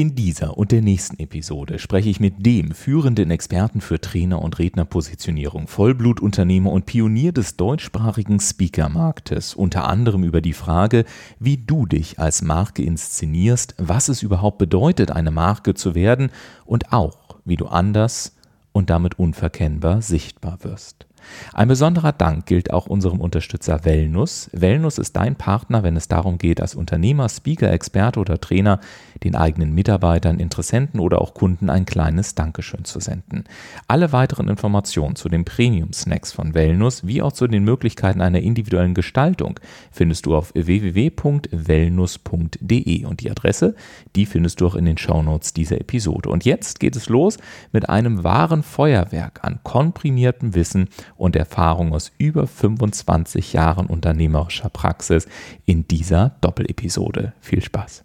In dieser und der nächsten Episode spreche ich mit dem führenden Experten für Trainer- und Rednerpositionierung, Vollblutunternehmer und Pionier des deutschsprachigen Speakermarktes, unter anderem über die Frage, wie du dich als Marke inszenierst, was es überhaupt bedeutet, eine Marke zu werden und auch, wie du anders und damit unverkennbar sichtbar wirst. Ein besonderer Dank gilt auch unserem Unterstützer Wellnus. Wellnus ist dein Partner, wenn es darum geht, als Unternehmer, Speaker, Experte oder Trainer den eigenen Mitarbeitern, Interessenten oder auch Kunden ein kleines Dankeschön zu senden. Alle weiteren Informationen zu den Premium-Snacks von Wellnus wie auch zu den Möglichkeiten einer individuellen Gestaltung findest du auf www.wellnus.de und die Adresse, die findest du auch in den Shownotes dieser Episode. Und jetzt geht es los mit einem wahren Feuerwerk an komprimiertem Wissen und Erfahrung aus über 25 Jahren unternehmerischer Praxis in dieser Doppelepisode. Viel Spaß!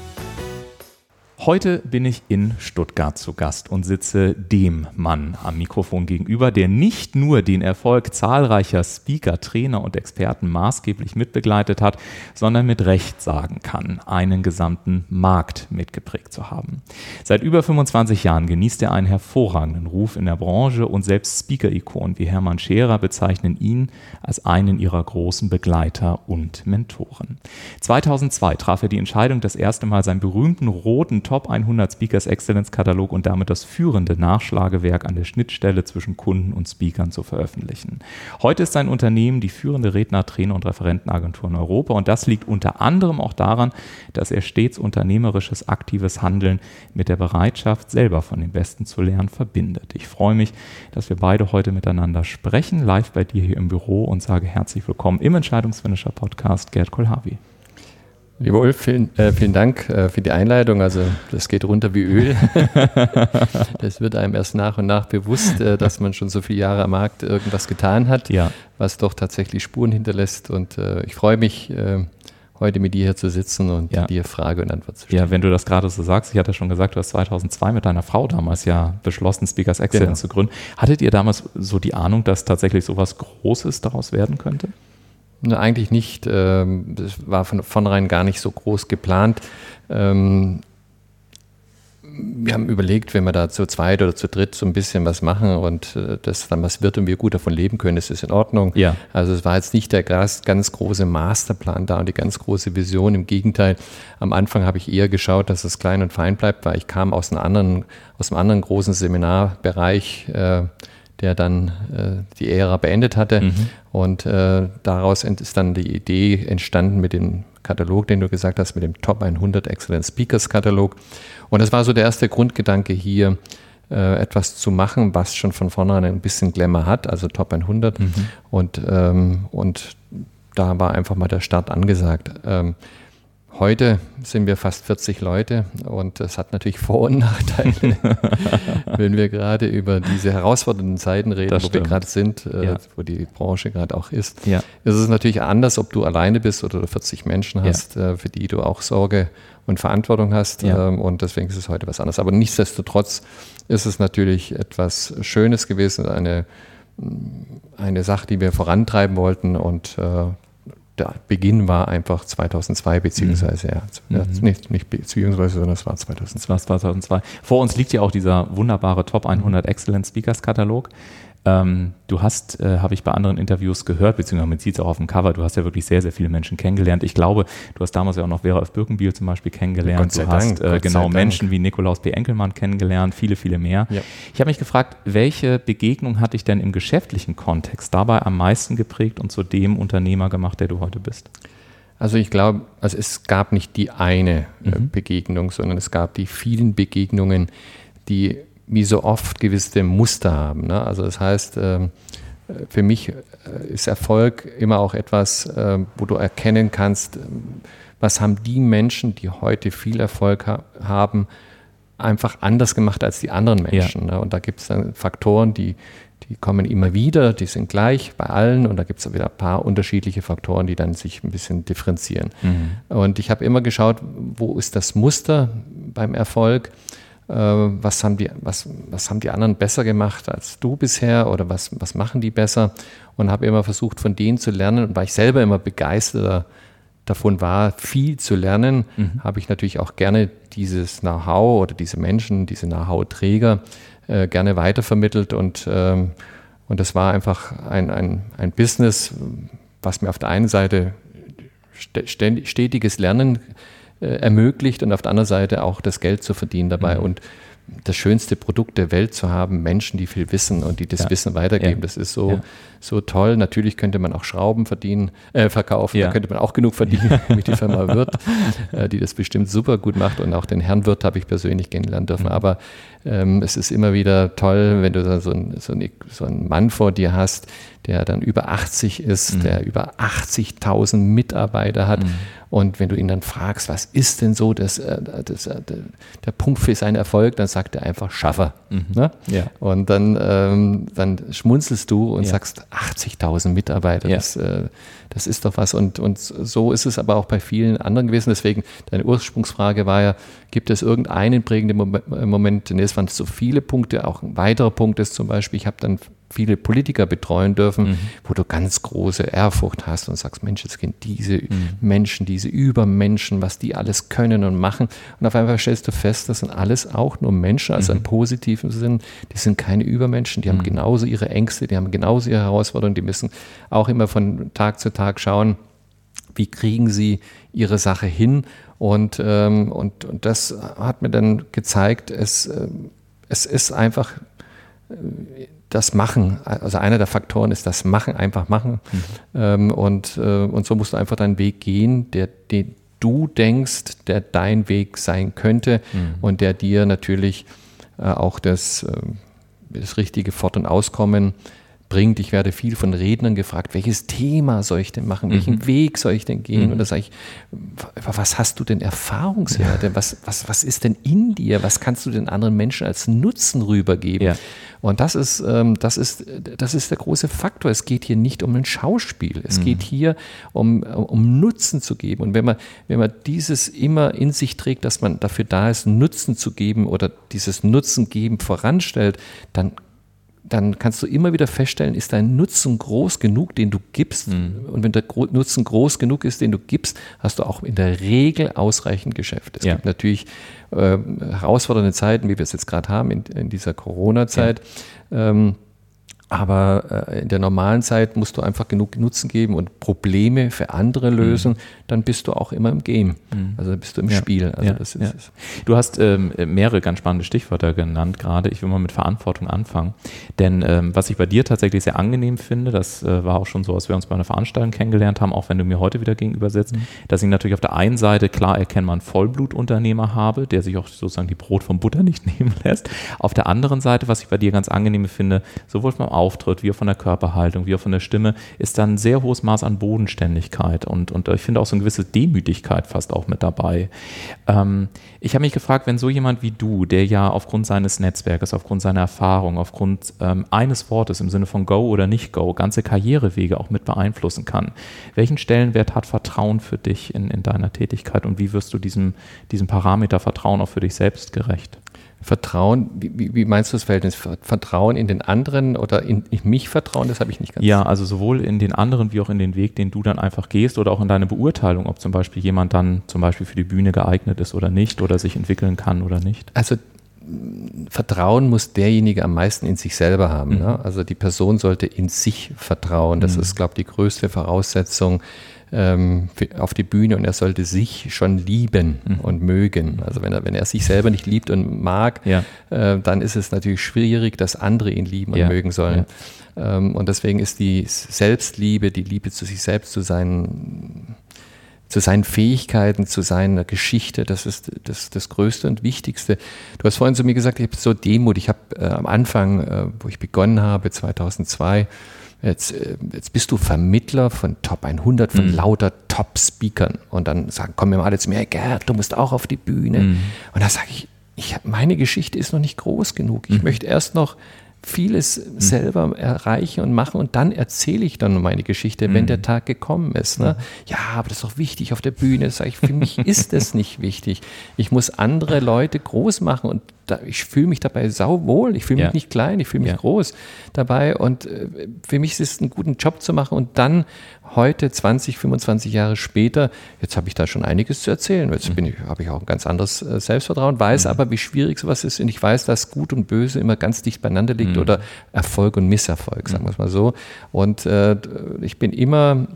Heute bin ich in Stuttgart zu Gast und sitze dem Mann am Mikrofon gegenüber, der nicht nur den Erfolg zahlreicher Speaker, Trainer und Experten maßgeblich mitbegleitet hat, sondern mit Recht sagen kann, einen gesamten Markt mitgeprägt zu haben. Seit über 25 Jahren genießt er einen hervorragenden Ruf in der Branche und selbst Speaker-Ikonen wie Hermann Scherer bezeichnen ihn als einen ihrer großen Begleiter und Mentoren. 2002 traf er die Entscheidung, das erste Mal seinen berühmten roten Top 100 Speakers Excellence Katalog und damit das führende Nachschlagewerk an der Schnittstelle zwischen Kunden und Speakern zu veröffentlichen. Heute ist sein Unternehmen die führende Redner, Trainer und Referentenagentur in Europa und das liegt unter anderem auch daran, dass er stets unternehmerisches, aktives Handeln mit der Bereitschaft, selber von den Besten zu lernen, verbindet. Ich freue mich, dass wir beide heute miteinander sprechen, live bei dir hier im Büro und sage herzlich willkommen im Entscheidungsfinisher Podcast Gerd Kolhavi. Lieber Ulf, vielen, äh, vielen Dank äh, für die Einleitung. Also das geht runter wie Öl. das wird einem erst nach und nach bewusst, äh, dass man schon so viele Jahre am Markt irgendwas getan hat, ja. was doch tatsächlich Spuren hinterlässt. Und äh, ich freue mich, äh, heute mit dir hier zu sitzen und ja. dir Frage und Antwort zu stellen. Ja, wenn du das gerade so sagst, ich hatte schon gesagt, du hast 2002 mit deiner Frau damals ja beschlossen, Speakers Excellence genau. zu gründen. Hattet ihr damals so die Ahnung, dass tatsächlich so was Großes daraus werden könnte? Ne, eigentlich nicht. Ähm, das war von vornherein gar nicht so groß geplant. Ähm, wir haben überlegt, wenn wir da zu zweit oder zu dritt so ein bisschen was machen und äh, das dann was wird und wir gut davon leben können, ist das in Ordnung. Ja. Also es war jetzt nicht der ganz, ganz große Masterplan da und die ganz große Vision. Im Gegenteil, am Anfang habe ich eher geschaut, dass es klein und fein bleibt, weil ich kam aus einem anderen, aus einem anderen großen Seminarbereich. Äh, der dann äh, die Ära beendet hatte. Mhm. Und äh, daraus ist dann die Idee entstanden mit dem Katalog, den du gesagt hast, mit dem Top 100 Excellent Speakers Katalog. Und das war so der erste Grundgedanke hier, äh, etwas zu machen, was schon von vornherein ein bisschen Glamour hat, also Top 100. Mhm. Und, ähm, und da war einfach mal der Start angesagt. Ähm, Heute sind wir fast 40 Leute und das hat natürlich Vor- und Nachteile, wenn wir gerade über diese herausfordernden Zeiten reden, das wo stimmt. wir gerade sind, äh, ja. wo die Branche gerade auch ist. Ja. Es ist natürlich anders, ob du alleine bist oder 40 Menschen hast, ja. äh, für die du auch Sorge und Verantwortung hast. Ja. Ähm, und deswegen ist es heute was anderes. Aber nichtsdestotrotz ist es natürlich etwas Schönes gewesen, eine, eine Sache, die wir vorantreiben wollten und äh, der Beginn war einfach 2002, beziehungsweise, mhm. ja, nicht, nicht beziehungsweise, sondern es war 2002. 2002. Vor uns liegt ja auch dieser wunderbare Top 100 Excellent Speakers Katalog. Ähm, du hast, äh, habe ich bei anderen Interviews gehört, beziehungsweise man sieht es auch auf dem Cover, du hast ja wirklich sehr, sehr viele Menschen kennengelernt. Ich glaube, du hast damals ja auch noch Vera F. Birkenbiel zum Beispiel kennengelernt. du hast Dank, äh, genau Menschen wie Nikolaus P. Enkelmann kennengelernt, viele, viele mehr. Ja. Ich habe mich gefragt, welche Begegnung hat dich denn im geschäftlichen Kontext dabei am meisten geprägt und zu dem Unternehmer gemacht, der du heute bist? Also ich glaube, also es gab nicht die eine äh, mhm. Begegnung, sondern es gab die vielen Begegnungen, die wie so oft gewisse Muster haben. Ne? Also das heißt, ähm, für mich äh, ist Erfolg immer auch etwas, ähm, wo du erkennen kannst, ähm, was haben die Menschen, die heute viel Erfolg haben, einfach anders gemacht als die anderen Menschen. Ja. Ne? Und da gibt es dann Faktoren, die, die kommen immer wieder, die sind gleich bei allen und da gibt es wieder ein paar unterschiedliche Faktoren, die dann sich ein bisschen differenzieren. Mhm. Und ich habe immer geschaut, wo ist das Muster beim Erfolg? Äh, was, haben die, was, was haben die anderen besser gemacht als du bisher oder was, was machen die besser? Und habe immer versucht, von denen zu lernen und weil ich selber immer begeisterter davon war, viel zu lernen, mhm. habe ich natürlich auch gerne dieses Know-how oder diese Menschen, diese Know-how-Träger äh, gerne weitervermittelt und, ähm, und das war einfach ein, ein, ein Business, was mir auf der einen Seite stetiges Lernen äh, ermöglicht und auf der anderen Seite auch das Geld zu verdienen dabei. Mhm. Und das schönste Produkt der Welt zu haben, Menschen, die viel wissen und die das ja. Wissen weitergeben. Ja. Das ist so, ja. so toll. Natürlich könnte man auch Schrauben verdienen, äh, verkaufen, da könnte man auch genug verdienen, wie die Firma Wirt, äh, die das bestimmt super gut macht. Und auch den Herrn Wirt habe ich persönlich kennenlernen dürfen. Mhm. Aber ähm, es ist immer wieder toll, wenn du so, ein, so, ein, so einen Mann vor dir hast, der dann über 80 ist, mhm. der über 80.000 Mitarbeiter hat. Mhm. Und wenn du ihn dann fragst, was ist denn so das, äh, das, äh, der Punkt für seinen Erfolg, dann sagt er einfach Schaffer. Mhm. Ne? Ja. Und dann, ähm, dann schmunzelst du und ja. sagst 80.000 Mitarbeiter. Ja. Das, äh, das ist doch was. Und, und so ist es aber auch bei vielen anderen gewesen. Deswegen, deine Ursprungsfrage war ja, gibt es irgendeinen prägenden Moment? Nee, es waren so viele Punkte. Auch ein weiterer Punkt ist zum Beispiel, ich habe dann viele Politiker betreuen dürfen, mhm. wo du ganz große Ehrfurcht hast und sagst, Mensch, jetzt gehen diese mhm. Menschen, diese Übermenschen, was die alles können und machen. Und auf einmal stellst du fest, das sind alles auch nur Menschen, also mhm. im positiven Sinn. Die sind keine Übermenschen, die haben mhm. genauso ihre Ängste, die haben genauso ihre Herausforderungen, die müssen auch immer von Tag zu Tag schauen, wie kriegen sie ihre Sache hin. Und, ähm, und, und das hat mir dann gezeigt, es, äh, es ist einfach äh, das Machen, also einer der Faktoren ist das Machen, einfach machen. Mhm. Ähm, und, äh, und so musst du einfach deinen Weg gehen, der, den du denkst, der dein Weg sein könnte mhm. und der dir natürlich äh, auch das, äh, das richtige Fort- und Auskommen bringt. Ich werde viel von Rednern gefragt, welches Thema soll ich denn machen, mhm. welchen Weg soll ich denn gehen? Mhm. Und da sage ich, was hast du denn Erfahrungswerte? Ja. Was, was, was ist denn in dir? Was kannst du den anderen Menschen als Nutzen rübergeben? Ja. Und das ist, ähm, das, ist, das ist der große Faktor. Es geht hier nicht um ein Schauspiel. Es mhm. geht hier um, um Nutzen zu geben. Und wenn man, wenn man dieses immer in sich trägt, dass man dafür da ist, Nutzen zu geben oder dieses Nutzen geben voranstellt, dann dann kannst du immer wieder feststellen, ist dein Nutzen groß genug, den du gibst. Mhm. Und wenn der Nutzen groß genug ist, den du gibst, hast du auch in der Regel ausreichend Geschäft. Es ja. gibt natürlich äh, herausfordernde Zeiten, wie wir es jetzt gerade haben in, in dieser Corona-Zeit. Ja. Ähm, aber äh, in der normalen Zeit musst du einfach genug Nutzen geben und Probleme für andere mhm. lösen, mhm. dann bist du auch immer im Game. Mhm. Also bist du im ja. Spiel. Also ja. das ist ja. Du hast ähm, mehrere ganz spannende Stichwörter genannt gerade. Ich will mal mit Verantwortung anfangen. Denn ähm, was ich bei dir tatsächlich sehr angenehm finde, das äh, war auch schon so, als wir uns bei einer Veranstaltung kennengelernt haben, auch wenn du mir heute wieder gegenüber sitzt, mhm. dass ich natürlich auf der einen Seite klar erkennbar einen Vollblutunternehmer habe, der sich auch sozusagen die Brot vom Butter nicht nehmen lässt. Auf der anderen Seite, was ich bei dir ganz angenehm finde, sowohl vom Auftritt, wie auch von der Körperhaltung, wie auch von der Stimme, ist dann ein sehr hohes Maß an Bodenständigkeit und, und ich finde auch so eine gewisse Demütigkeit fast auch mit dabei. Ähm, ich habe mich gefragt, wenn so jemand wie du, der ja aufgrund seines Netzwerkes, aufgrund seiner Erfahrung, aufgrund ähm, eines Wortes im Sinne von Go oder nicht Go, ganze Karrierewege auch mit beeinflussen kann, welchen Stellenwert hat Vertrauen für dich in, in deiner Tätigkeit und wie wirst du diesem, diesem Parameter Vertrauen auch für dich selbst gerecht? Vertrauen, wie, wie, meinst du das Verhältnis? Vertrauen in den anderen oder in, in mich vertrauen? Das habe ich nicht ganz. Ja, also sowohl in den anderen wie auch in den Weg, den du dann einfach gehst oder auch in deine Beurteilung, ob zum Beispiel jemand dann zum Beispiel für die Bühne geeignet ist oder nicht oder sich entwickeln kann oder nicht. Also Vertrauen muss derjenige am meisten in sich selber haben. Mhm. Ne? Also die Person sollte in sich vertrauen. Das mhm. ist, glaube ich, die größte Voraussetzung ähm, auf die Bühne und er sollte sich schon lieben mhm. und mögen. Also wenn er, wenn er sich selber nicht liebt und mag, ja. äh, dann ist es natürlich schwierig, dass andere ihn lieben und ja. mögen sollen. Ja. Ähm, und deswegen ist die Selbstliebe, die Liebe zu sich selbst, zu seinen zu seinen Fähigkeiten, zu seiner Geschichte, das ist das, das Größte und Wichtigste. Du hast vorhin zu mir gesagt, ich habe so Demut. Ich habe äh, am Anfang, äh, wo ich begonnen habe, 2002, Jetzt, äh, jetzt bist du Vermittler von Top 100, von mhm. lauter Top-Speakern. Und dann sagen, kommen wir mal alle zu mir, hey Gerd, du musst auch auf die Bühne. Mhm. Und da sage ich, ich, meine Geschichte ist noch nicht groß genug. Ich mhm. möchte erst noch vieles mhm. selber erreichen und machen und dann erzähle ich dann meine Geschichte, mhm. wenn der Tag gekommen ist. Ne? Mhm. Ja, aber das ist doch wichtig auf der Bühne. Sag ich, für mich ist das nicht wichtig. Ich muss andere Leute groß machen und da, ich fühle mich dabei sauwohl. Ich fühle mich ja. nicht klein, ich fühle mich ja. groß dabei. Und äh, für mich ist es einen guten Job zu machen und dann heute, 20, 25 Jahre später, jetzt habe ich da schon einiges zu erzählen. Jetzt mhm. habe ich auch ein ganz anderes äh, Selbstvertrauen, weiß mhm. aber, wie schwierig sowas ist. Und ich weiß, dass Gut und Böse immer ganz dicht beieinander liegt mhm. oder Erfolg und Misserfolg, sagen mhm. wir es mal so. Und äh, ich bin immer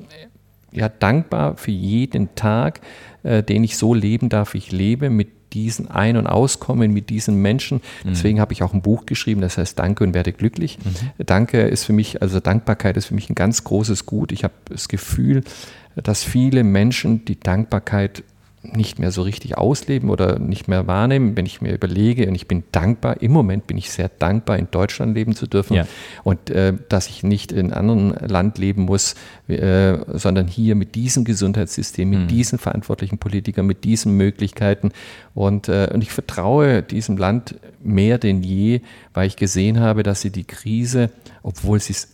ja, dankbar für jeden Tag, äh, den ich so leben darf, ich lebe, mit diesen Ein- und Auskommen mit diesen Menschen. Mhm. Deswegen habe ich auch ein Buch geschrieben, das heißt Danke und werde glücklich. Mhm. Danke ist für mich, also Dankbarkeit ist für mich ein ganz großes Gut. Ich habe das Gefühl, dass viele Menschen die Dankbarkeit nicht mehr so richtig ausleben oder nicht mehr wahrnehmen, wenn ich mir überlege, und ich bin dankbar, im Moment bin ich sehr dankbar, in Deutschland leben zu dürfen ja. und äh, dass ich nicht in einem anderen Land leben muss, äh, sondern hier mit diesem Gesundheitssystem, mit mhm. diesen verantwortlichen Politikern, mit diesen Möglichkeiten. Und, äh, und ich vertraue diesem Land mehr denn je, weil ich gesehen habe, dass sie die Krise, obwohl sie es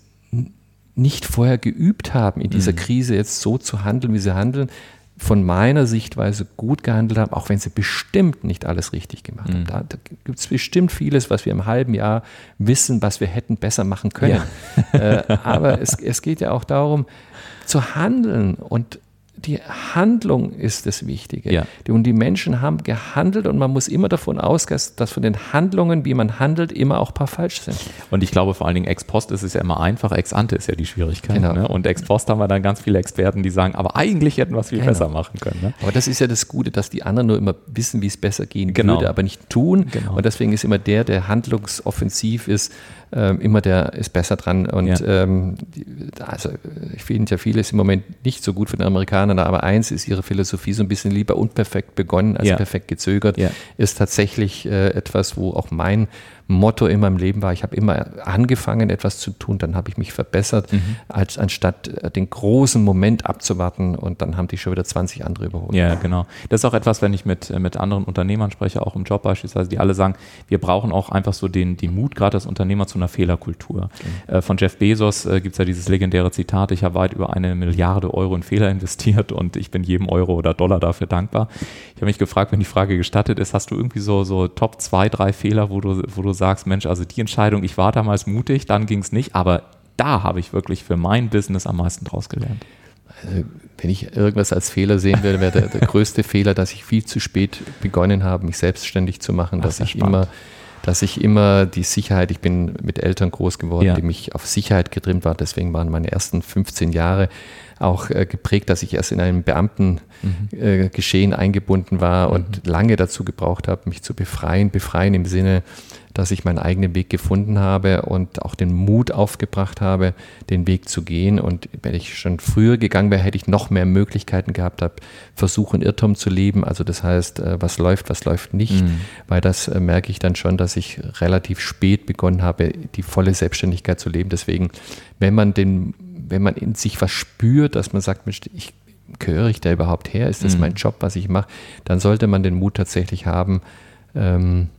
nicht vorher geübt haben, in dieser mhm. Krise jetzt so zu handeln, wie sie handeln, von meiner Sichtweise gut gehandelt haben, auch wenn sie bestimmt nicht alles richtig gemacht mhm. haben. Da, da gibt es bestimmt vieles, was wir im halben Jahr wissen, was wir hätten besser machen können. Ja. Äh, aber es, es geht ja auch darum, zu handeln und die Handlung ist das Wichtige. Ja. Und die Menschen haben gehandelt und man muss immer davon ausgehen, dass von den Handlungen, wie man handelt, immer auch ein paar falsch sind. Und ich glaube vor allen Dingen ex post ist es ja immer einfach, ex ante ist ja die Schwierigkeit. Genau. Ne? Und ex post haben wir dann ganz viele Experten, die sagen, aber eigentlich hätten wir es viel genau. besser machen können. Ne? Aber das ist ja das Gute, dass die anderen nur immer wissen, wie es besser gehen genau. würde, aber nicht tun. Genau. Und deswegen ist immer der, der handlungsoffensiv ist, ähm, immer der ist besser dran. Und ja. ähm, also ich finde ja vieles im Moment nicht so gut von den Amerikanern, aber eins ist ihre Philosophie so ein bisschen lieber unperfekt begonnen als ja. perfekt gezögert, ja. ist tatsächlich äh, etwas, wo auch mein Motto in meinem Leben war, ich habe immer angefangen, etwas zu tun, dann habe ich mich verbessert, mhm. als anstatt äh, den großen Moment abzuwarten und dann haben die schon wieder 20 andere überholt. Ja, genau. Das ist auch etwas, wenn ich mit, äh, mit anderen Unternehmern spreche, auch im Job beispielsweise, die alle sagen, wir brauchen auch einfach so den, den Mut, gerade als Unternehmer, zu einer Fehlerkultur. Mhm. Äh, von Jeff Bezos äh, gibt es ja dieses legendäre Zitat, ich habe weit über eine Milliarde Euro in Fehler investiert und ich bin jedem Euro oder Dollar dafür dankbar. Ich habe mich gefragt, wenn die Frage gestattet ist, hast du irgendwie so, so Top zwei, drei Fehler, wo du, wo du sagst, Mensch, also die Entscheidung, ich war damals mutig, dann ging es nicht, aber da habe ich wirklich für mein Business am meisten draus gelernt. Also, wenn ich irgendwas als Fehler sehen würde, wäre der, der größte Fehler, dass ich viel zu spät begonnen habe, mich selbstständig zu machen, Ach, dass ich spannend. immer dass ich immer die Sicherheit, ich bin mit Eltern groß geworden, ja. die mich auf Sicherheit getrimmt waren, deswegen waren meine ersten 15 Jahre auch äh, geprägt, dass ich erst in einem Beamtengeschehen mhm. äh, eingebunden war mhm. und lange dazu gebraucht habe, mich zu befreien. Befreien im Sinne, dass ich meinen eigenen Weg gefunden habe und auch den Mut aufgebracht habe, den Weg zu gehen. Und wenn ich schon früher gegangen wäre, hätte ich noch mehr Möglichkeiten gehabt, habe Versuch und Irrtum zu leben. Also das heißt, äh, was läuft, was läuft nicht. Mhm. Weil das äh, merke ich dann schon, dass ich relativ spät begonnen habe, die volle Selbstständigkeit zu leben. Deswegen, wenn man den, wenn man in sich was spürt, dass man sagt, Mensch, ich gehöre ich da überhaupt her? Ist das mhm. mein Job, was ich mache? Dann sollte man den Mut tatsächlich haben, ähm,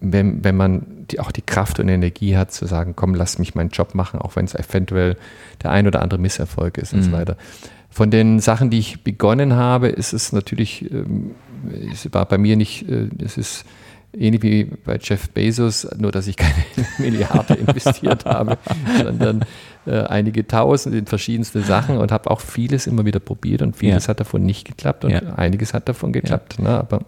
wenn, wenn man die, auch die Kraft und Energie hat, zu sagen, komm, lass mich meinen Job machen, auch wenn es eventuell der ein oder andere Misserfolg ist mhm. und so mhm. weiter. Von den Sachen, die ich begonnen habe, ist es natürlich, ähm, es war bei mir nicht, äh, es ist ähnlich wie bei Jeff Bezos, nur dass ich keine Milliarde investiert habe, sondern äh, einige Tausend in verschiedenste Sachen und habe auch vieles immer wieder probiert und vieles ja. hat davon nicht geklappt und ja. einiges hat davon geklappt. Ne? Aber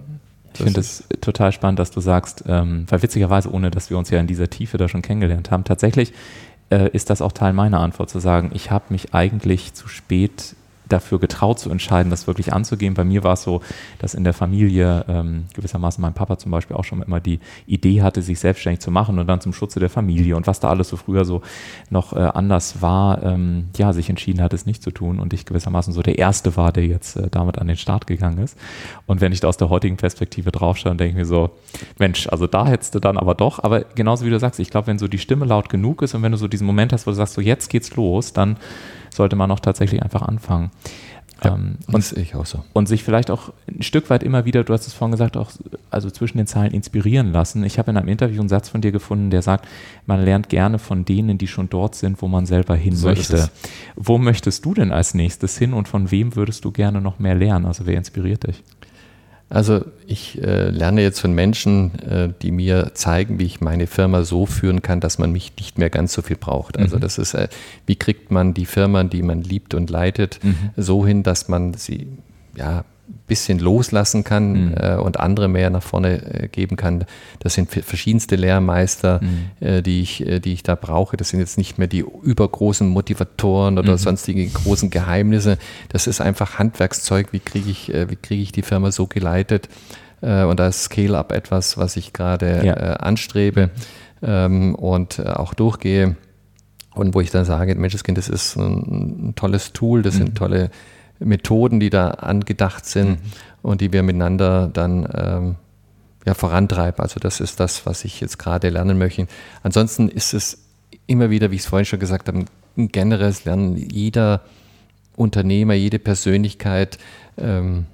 ich finde es total spannend, dass du sagst, ähm, weil witzigerweise, ohne dass wir uns ja in dieser Tiefe da schon kennengelernt haben, tatsächlich äh, ist das auch Teil meiner Antwort zu sagen, ich habe mich eigentlich zu spät dafür getraut zu entscheiden, das wirklich anzugehen. Bei mir war es so, dass in der Familie ähm, gewissermaßen mein Papa zum Beispiel auch schon immer die Idee hatte, sich selbstständig zu machen und dann zum Schutze der Familie und was da alles so früher so noch äh, anders war, ähm, ja, sich entschieden hat, es nicht zu tun und ich gewissermaßen so der Erste war, der jetzt äh, damit an den Start gegangen ist. Und wenn ich da aus der heutigen Perspektive draufschaue, dann denke ich mir so, Mensch, also da hättest du dann aber doch, aber genauso wie du sagst, ich glaube, wenn so die Stimme laut genug ist und wenn du so diesen Moment hast, wo du sagst, so jetzt geht's los, dann sollte man auch tatsächlich einfach anfangen. Ja, ähm, und, ich auch so. Und sich vielleicht auch ein Stück weit immer wieder, du hast es vorhin gesagt, auch also zwischen den Zeilen inspirieren lassen. Ich habe in einem Interview einen Satz von dir gefunden, der sagt, man lernt gerne von denen, die schon dort sind, wo man selber hin so möchte. Wo möchtest du denn als nächstes hin und von wem würdest du gerne noch mehr lernen? Also wer inspiriert dich? Also ich äh, lerne jetzt von Menschen, äh, die mir zeigen, wie ich meine Firma so führen kann, dass man mich nicht mehr ganz so viel braucht. Also mhm. das ist, äh, wie kriegt man die Firma, die man liebt und leitet, mhm. so hin, dass man sie ja bisschen loslassen kann mhm. äh, und andere mehr nach vorne äh, geben kann. Das sind verschiedenste Lehrmeister, mhm. äh, die, ich, äh, die ich da brauche. Das sind jetzt nicht mehr die übergroßen Motivatoren oder mhm. sonstige großen Geheimnisse. Das ist einfach Handwerkszeug. Wie kriege ich, äh, wie kriege ich die Firma so geleitet? Äh, und da ist Scale-Up etwas, was ich gerade ja. anstrebe ähm, und auch durchgehe. Und wo ich dann sage, Menschenskind, das ist ein, ein tolles Tool, das sind mhm. tolle Methoden, die da angedacht sind mhm. und die wir miteinander dann ähm, ja, vorantreiben. Also das ist das, was ich jetzt gerade lernen möchte. Ansonsten ist es immer wieder, wie ich es vorhin schon gesagt habe, ein generelles Lernen. Jeder Unternehmer, jede Persönlichkeit ähm,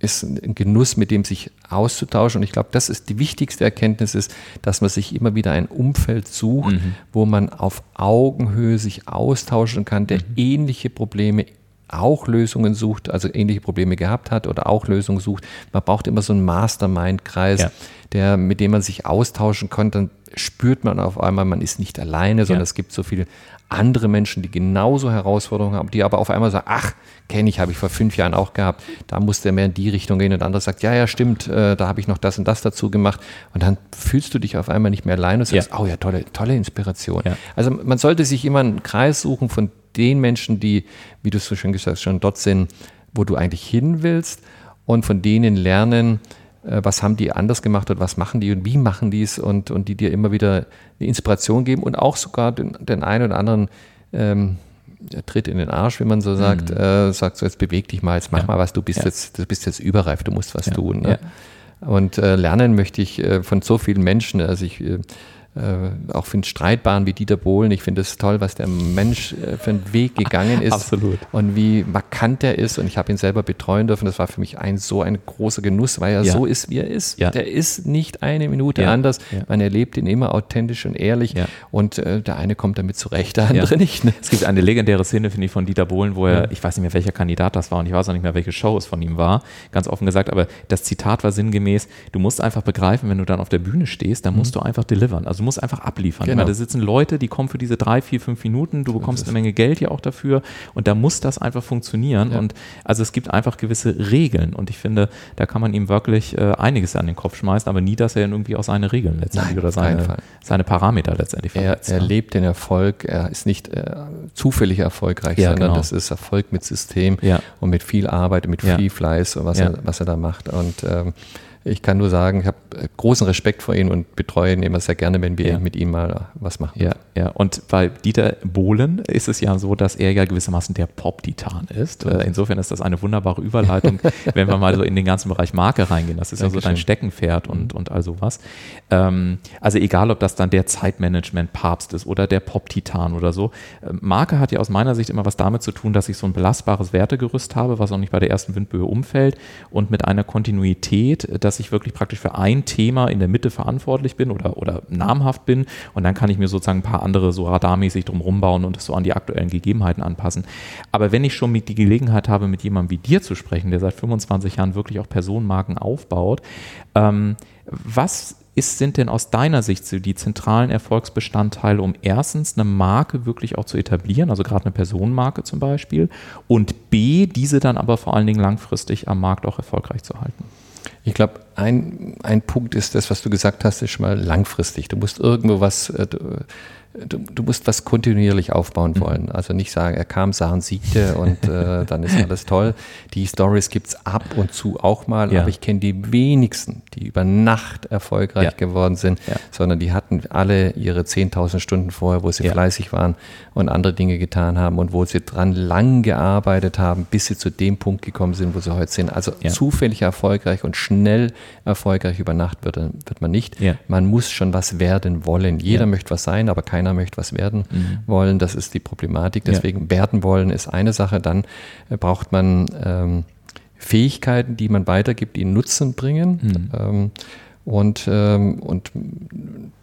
ist ein Genuss, mit dem sich auszutauschen. Und ich glaube, das ist die wichtigste Erkenntnis, ist, dass man sich immer wieder ein Umfeld sucht, mhm. wo man auf Augenhöhe sich austauschen kann, der mhm. ähnliche Probleme auch Lösungen sucht, also ähnliche Probleme gehabt hat oder auch Lösungen sucht. Man braucht immer so einen Mastermind-Kreis, ja. der, mit dem man sich austauschen kann. Dann spürt man auf einmal, man ist nicht alleine, sondern ja. es gibt so viele andere Menschen, die genauso Herausforderungen haben, die aber auf einmal sagen, ach, kenne ich, habe ich vor fünf Jahren auch gehabt, da musste er mehr in die Richtung gehen und der andere sagt, ja, ja, stimmt, äh, da habe ich noch das und das dazu gemacht und dann fühlst du dich auf einmal nicht mehr allein und sagst, ja. oh ja, tolle, tolle Inspiration. Ja. Also man sollte sich immer einen Kreis suchen von den Menschen, die, wie du es so schön gesagt hast, schon dort sind, wo du eigentlich hin willst und von denen lernen, was haben die anders gemacht und was machen die und wie machen die es und, und die dir immer wieder eine Inspiration geben und auch sogar den, den einen oder anderen ähm, Tritt in den Arsch, wie man so sagt, mhm. äh, sagt so, jetzt beweg dich mal, jetzt mach ja. mal was, du bist, ja. jetzt, du bist jetzt überreif, du musst was ja. tun. Ne? Und äh, lernen möchte ich äh, von so vielen Menschen. Also ich äh, auch für Streitbaren wie Dieter Bohlen. Ich finde es toll, was der Mensch äh, für einen Weg gegangen ist. Absolut. Und wie markant er ist. Und ich habe ihn selber betreuen dürfen. Das war für mich ein so ein großer Genuss, weil er ja. so ist, wie er ist. Ja. Der ist nicht eine Minute ja. anders. Man erlebt ihn immer authentisch und ehrlich. Und äh, der eine kommt damit zurecht, der andere nicht. Ne? Es gibt eine legendäre Szene, finde ich, von Dieter Bohlen, wo er, ich weiß nicht mehr, welcher Kandidat das war und ich weiß auch nicht mehr, welche Show es von ihm war, ganz offen gesagt, aber das Zitat war sinngemäß, du musst einfach begreifen, wenn du dann auf der Bühne stehst, dann musst mhm. du einfach delivern. Also musst einfach abliefern. Genau. da sitzen Leute, die kommen für diese drei, vier, fünf Minuten, du bekommst eine Menge Geld ja auch dafür und da muss das einfach funktionieren. Ja. Und also es gibt einfach gewisse Regeln und ich finde, da kann man ihm wirklich äh, einiges an den Kopf schmeißen, aber nie, dass er irgendwie auch seine Regeln letztendlich Nein, oder seine, seine Parameter letztendlich verletzt. Er, er lebt den Erfolg, er ist nicht äh, zufällig erfolgreich, ja, sondern genau. das ist Erfolg mit System ja. und mit viel Arbeit, mit viel Fleiß, was, er, was er da macht. Und ähm, ich kann nur sagen, ich habe äh, großen Respekt vor ihm und betreue ihn immer sehr gerne, wenn wir ja. mit ihm mal was machen. Ja, ja. Und bei Dieter Bohlen ist es ja so, dass er ja gewissermaßen der Pop-Titan ist. Äh, insofern ist das eine wunderbare Überleitung, wenn wir mal so in den ganzen Bereich Marke reingehen. Das ist Dankeschön. ja so dein Steckenpferd und, und all sowas. Ähm, also egal, ob das dann der Zeitmanagement-Papst ist oder der Pop-Titan oder so. Äh, Marke hat ja aus meiner Sicht immer was damit zu tun, dass ich so ein belastbares Wertegerüst habe, was auch nicht bei der ersten Windböe umfällt und mit einer Kontinuität, dass ich wirklich praktisch für ein Thema in der Mitte verantwortlich bin oder, oder namhaft bin und dann kann ich mir sozusagen ein paar andere so radarmäßig drum bauen und das so an die aktuellen Gegebenheiten anpassen. Aber wenn ich schon die Gelegenheit habe, mit jemandem wie dir zu sprechen, der seit 25 Jahren wirklich auch Personenmarken aufbaut, ähm, was ist, sind denn aus deiner Sicht so die zentralen Erfolgsbestandteile, um erstens eine Marke wirklich auch zu etablieren, also gerade eine Personenmarke zum Beispiel, und B, diese dann aber vor allen Dingen langfristig am Markt auch erfolgreich zu halten? Ich glaube, ein, ein Punkt ist das, was du gesagt hast, ist schon mal langfristig. Du musst irgendwo was, äh, du, du, musst was kontinuierlich aufbauen mhm. wollen. Also nicht sagen, er kam, sah und siegte und äh, dann ist alles toll. Die Stories gibt es ab und zu auch mal, ja. aber ich kenne die wenigsten, die über Nacht erfolgreich ja. geworden sind, ja. sondern die hatten alle ihre 10.000 Stunden vorher, wo sie fleißig waren und andere Dinge getan haben und wo sie dran lang gearbeitet haben, bis sie zu dem Punkt gekommen sind, wo sie heute sind. Also zufällig erfolgreich und schnell erfolgreich über Nacht wird, wird man nicht. Man muss schon was werden wollen. Jeder möchte was sein, aber kein keiner möchte was werden mhm. wollen. Das ist die Problematik. Deswegen ja. werden wollen ist eine Sache. Dann äh, braucht man ähm, Fähigkeiten, die man weitergibt, die Nutzen bringen. Mhm. Ähm, und, ähm, und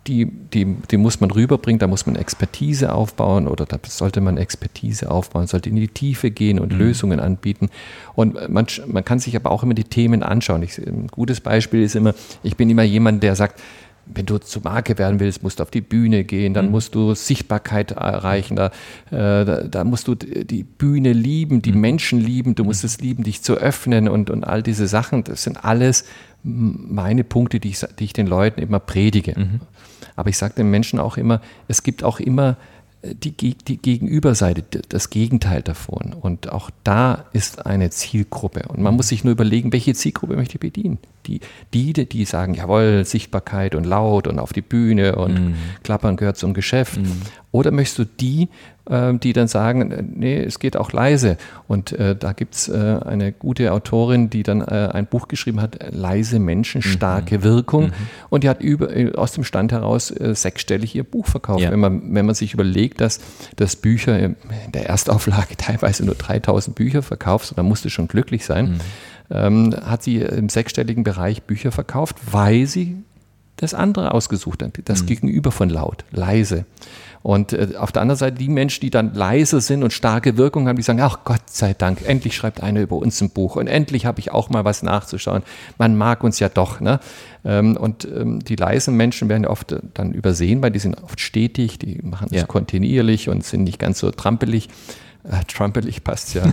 die, die, die muss man rüberbringen, da muss man Expertise aufbauen oder da sollte man Expertise aufbauen, sollte in die Tiefe gehen und mhm. Lösungen anbieten. Und man, man kann sich aber auch immer die Themen anschauen. Ich, ein gutes Beispiel ist immer, ich bin immer jemand, der sagt, wenn du zur Marke werden willst, musst du auf die Bühne gehen, dann mhm. musst du Sichtbarkeit erreichen, da, äh, da, da, musst du die Bühne lieben, die mhm. Menschen lieben, du musst mhm. es lieben, dich zu öffnen und, und all diese Sachen. Das sind alles meine Punkte, die ich, die ich den Leuten immer predige. Mhm. Aber ich sage den Menschen auch immer, es gibt auch immer die, die Gegenüberseite, das Gegenteil davon. Und auch da ist eine Zielgruppe. Und man muss sich nur überlegen, welche Zielgruppe möchte ich bedienen. Die, die, die sagen, jawohl, Sichtbarkeit und laut und auf die Bühne und mm. Klappern gehört zum Geschäft. Mm. Oder möchtest du die, äh, die dann sagen, äh, nee, es geht auch leise. Und äh, da gibt es äh, eine gute Autorin, die dann äh, ein Buch geschrieben hat, Leise Menschen, mhm. starke mhm. Wirkung. Mhm. Und die hat über, aus dem Stand heraus sechsstellig ihr Buch verkauft. Ja. Wenn, man, wenn man sich überlegt, dass, dass Bücher in der Erstauflage teilweise nur 3000 Bücher verkauft, dann musst du schon glücklich sein. Mhm. Ähm, hat sie im sechsstelligen Bereich Bücher verkauft, weil sie das andere ausgesucht hat, das mhm. Gegenüber von laut, leise. Und äh, auf der anderen Seite die Menschen, die dann leise sind und starke Wirkung haben, die sagen, ach Gott sei Dank, endlich schreibt einer über uns ein Buch und endlich habe ich auch mal was nachzuschauen. Man mag uns ja doch. Ne? Ähm, und ähm, die leisen Menschen werden ja oft äh, dann übersehen, weil die sind oft stetig, die machen das ja. kontinuierlich und sind nicht ganz so trampelig. Äh, trampelig passt ja.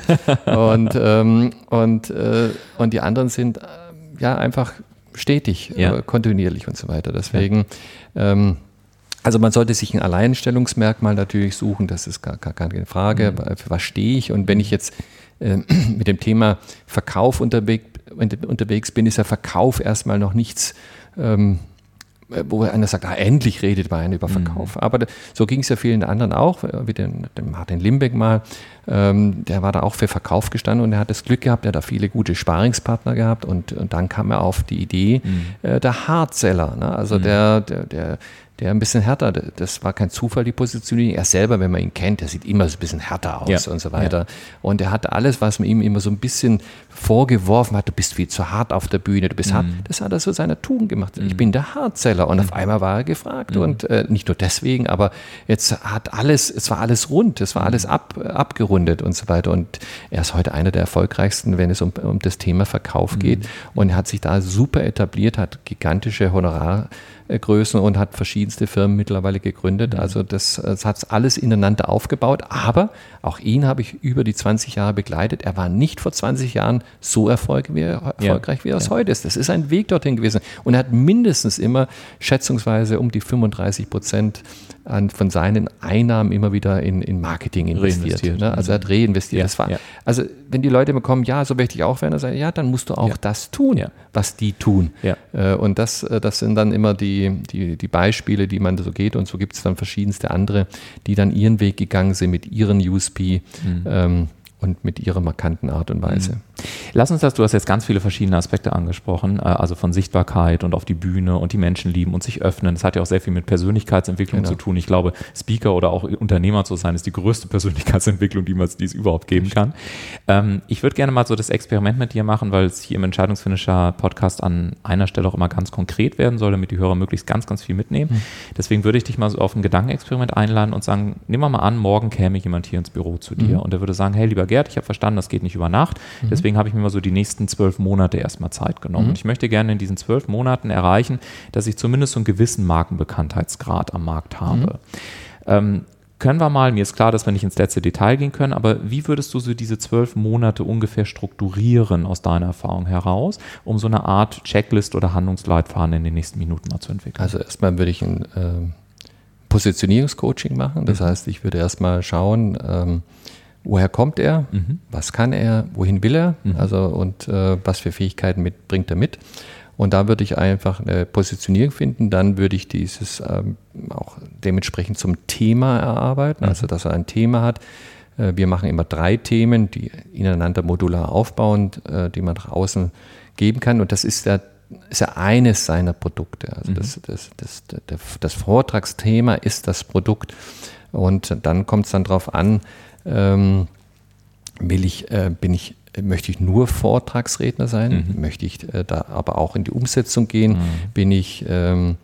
und, ähm, und, äh, und die anderen sind äh, ja einfach stetig, ja. Äh, kontinuierlich und so weiter. Deswegen ja. ähm, also man sollte sich ein Alleinstellungsmerkmal natürlich suchen, das ist gar, gar keine Frage, mhm. für was stehe ich. Und wenn ich jetzt äh, mit dem Thema Verkauf unterwegs, unterwegs bin, ist ja Verkauf erstmal noch nichts, ähm, wo einer sagt, ah, endlich redet man einer über mhm. Verkauf. Mhm. Aber so ging es ja vielen anderen auch, wie den, den Martin Limbeck mal, ähm, der war da auch für Verkauf gestanden und er hat das Glück gehabt, er hat da viele gute Sparingspartner gehabt und, und dann kam er auf die Idee, mhm. äh, der Hardseller, ne? also mhm. der, der, der der ein bisschen härter, das war kein Zufall, die Positionierung. Er selber, wenn man ihn kennt, der sieht immer so ein bisschen härter aus ja. und so weiter. Ja. Und er hat alles, was man ihm immer so ein bisschen vorgeworfen hat, du bist viel zu hart auf der Bühne, du bist mhm. hart, das hat er so seiner Tugend gemacht. Mhm. Ich bin der Hardseller und mhm. auf einmal war er gefragt mhm. und äh, nicht nur deswegen, aber jetzt hat alles, es war alles rund, es war alles ab, abgerundet und so weiter und er ist heute einer der erfolgreichsten, wenn es um, um das Thema Verkauf geht mhm. und er hat sich da super etabliert, hat gigantische Honorar Größen und hat verschiedenste Firmen mittlerweile gegründet. Mhm. Also das, das hat alles ineinander aufgebaut. Aber auch ihn habe ich über die 20 Jahre begleitet. Er war nicht vor 20 Jahren so erfolgreich, wie er, erfolgreich, ja. wie er es ja. heute ist. Das ist ein Weg dorthin gewesen. Und er hat mindestens immer schätzungsweise um die 35 Prozent an, von seinen Einnahmen immer wieder in, in Marketing investiert. Ne? Also er hat reinvestiert. Ja, das war, ja. Also wenn die Leute immer kommen, ja, so möchte ich auch werden, dann sagen, ja, dann musst du auch ja. das tun, was die tun. Äh, und das, äh, das sind dann immer die, die, die Beispiele, die man so geht. Und so gibt es dann verschiedenste andere, die dann ihren Weg gegangen sind mit ihren USP. Mhm. Ähm, und mit ihrer markanten Art und Weise. Mhm. Lass uns das, du hast jetzt ganz viele verschiedene Aspekte angesprochen, äh, also von Sichtbarkeit und auf die Bühne und die Menschen lieben und sich öffnen. Das hat ja auch sehr viel mit Persönlichkeitsentwicklung genau. zu tun. Ich glaube, Speaker oder auch Unternehmer zu sein, ist die größte Persönlichkeitsentwicklung, die, man, die es überhaupt geben kann. Ähm, ich würde gerne mal so das Experiment mit dir machen, weil es hier im Entscheidungsfinisher Podcast an einer Stelle auch immer ganz konkret werden soll, damit die Hörer möglichst ganz, ganz viel mitnehmen. Mhm. Deswegen würde ich dich mal so auf ein Gedankenexperiment einladen und sagen, nehmen wir mal an, morgen käme jemand hier ins Büro zu dir mhm. und der würde sagen, hey, lieber Gerd, ich habe verstanden, das geht nicht über Nacht. Mhm. Deswegen habe ich mir mal so die nächsten zwölf Monate erstmal Zeit genommen. Mhm. Und ich möchte gerne in diesen zwölf Monaten erreichen, dass ich zumindest so einen gewissen Markenbekanntheitsgrad am Markt habe. Mhm. Ähm, können wir mal, mir ist klar, dass wir nicht ins letzte Detail gehen können, aber wie würdest du so diese zwölf Monate ungefähr strukturieren aus deiner Erfahrung heraus, um so eine Art Checklist oder Handlungsleitfaden in den nächsten Minuten mal zu entwickeln? Also erstmal würde ich ein äh, Positionierungscoaching machen. Das mhm. heißt, ich würde erstmal schauen, ähm, woher kommt er, mhm. was kann er, wohin will er, mhm. also und äh, was für Fähigkeiten mit, bringt er mit. Und da würde ich einfach eine Positionierung finden, dann würde ich dieses ähm, auch dementsprechend zum Thema erarbeiten, mhm. also dass er ein Thema hat. Äh, wir machen immer drei Themen, die ineinander modular aufbauen, äh, die man nach außen geben kann. Und das ist der ist ja eines seiner Produkte. Also mhm. das, das, das, das, das Vortragsthema ist das Produkt. Und dann kommt es dann darauf an, ähm, will ich, äh, bin ich, möchte ich nur Vortragsredner sein? Mhm. Möchte ich äh, da aber auch in die Umsetzung gehen? Mhm. Bin ich, ähm,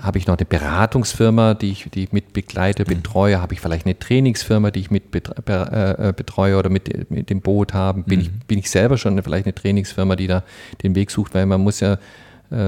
habe ich noch eine Beratungsfirma, die ich, die ich mit begleite, mhm. betreue? Habe ich vielleicht eine Trainingsfirma, die ich mit äh, betreue oder mit, mit dem Boot habe? Bin, ich, mhm. bin ich selber schon vielleicht eine Trainingsfirma, die da den Weg sucht? Weil man muss ja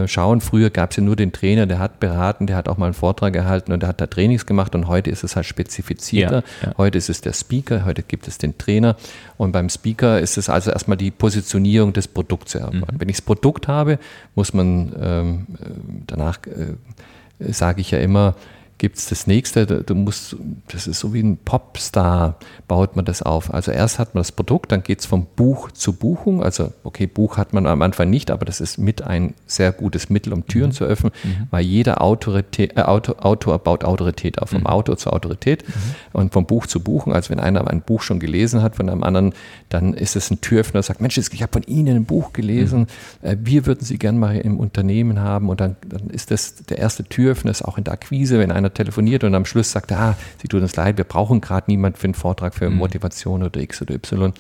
schauen. Früher gab es ja nur den Trainer, der hat beraten, der hat auch mal einen Vortrag gehalten und der hat da Trainings gemacht und heute ist es halt spezifizierter. Ja, ja. Heute ist es der Speaker, heute gibt es den Trainer und beim Speaker ist es also erstmal die Positionierung des Produkts. Mhm. Wenn ich das Produkt habe, muss man ähm, äh, danach, äh, sage ich ja immer, gibt es das nächste, du musst, das ist so wie ein Popstar, baut man das auf. Also erst hat man das Produkt, dann geht es vom Buch zu Buchung. Also, okay, Buch hat man am Anfang nicht, aber das ist mit ein sehr gutes Mittel, um Türen mhm. zu öffnen, mhm. weil jeder Autorität, äh, Autor, Autor, baut Autorität auf, vom mhm. Autor zur Autorität mhm. und vom Buch zu Buchen. Also wenn einer ein Buch schon gelesen hat von einem anderen, dann ist es ein Türöffner, sagt, Mensch, ich habe von Ihnen ein Buch gelesen, mhm. äh, wir würden Sie gerne mal im Unternehmen haben und dann, dann ist das der erste Türöffner, ist auch in der Akquise, wenn einer einer telefoniert und am Schluss sagt, ah, Sie tut uns leid, wir brauchen gerade niemand für einen Vortrag für mhm. Motivation oder X oder Y.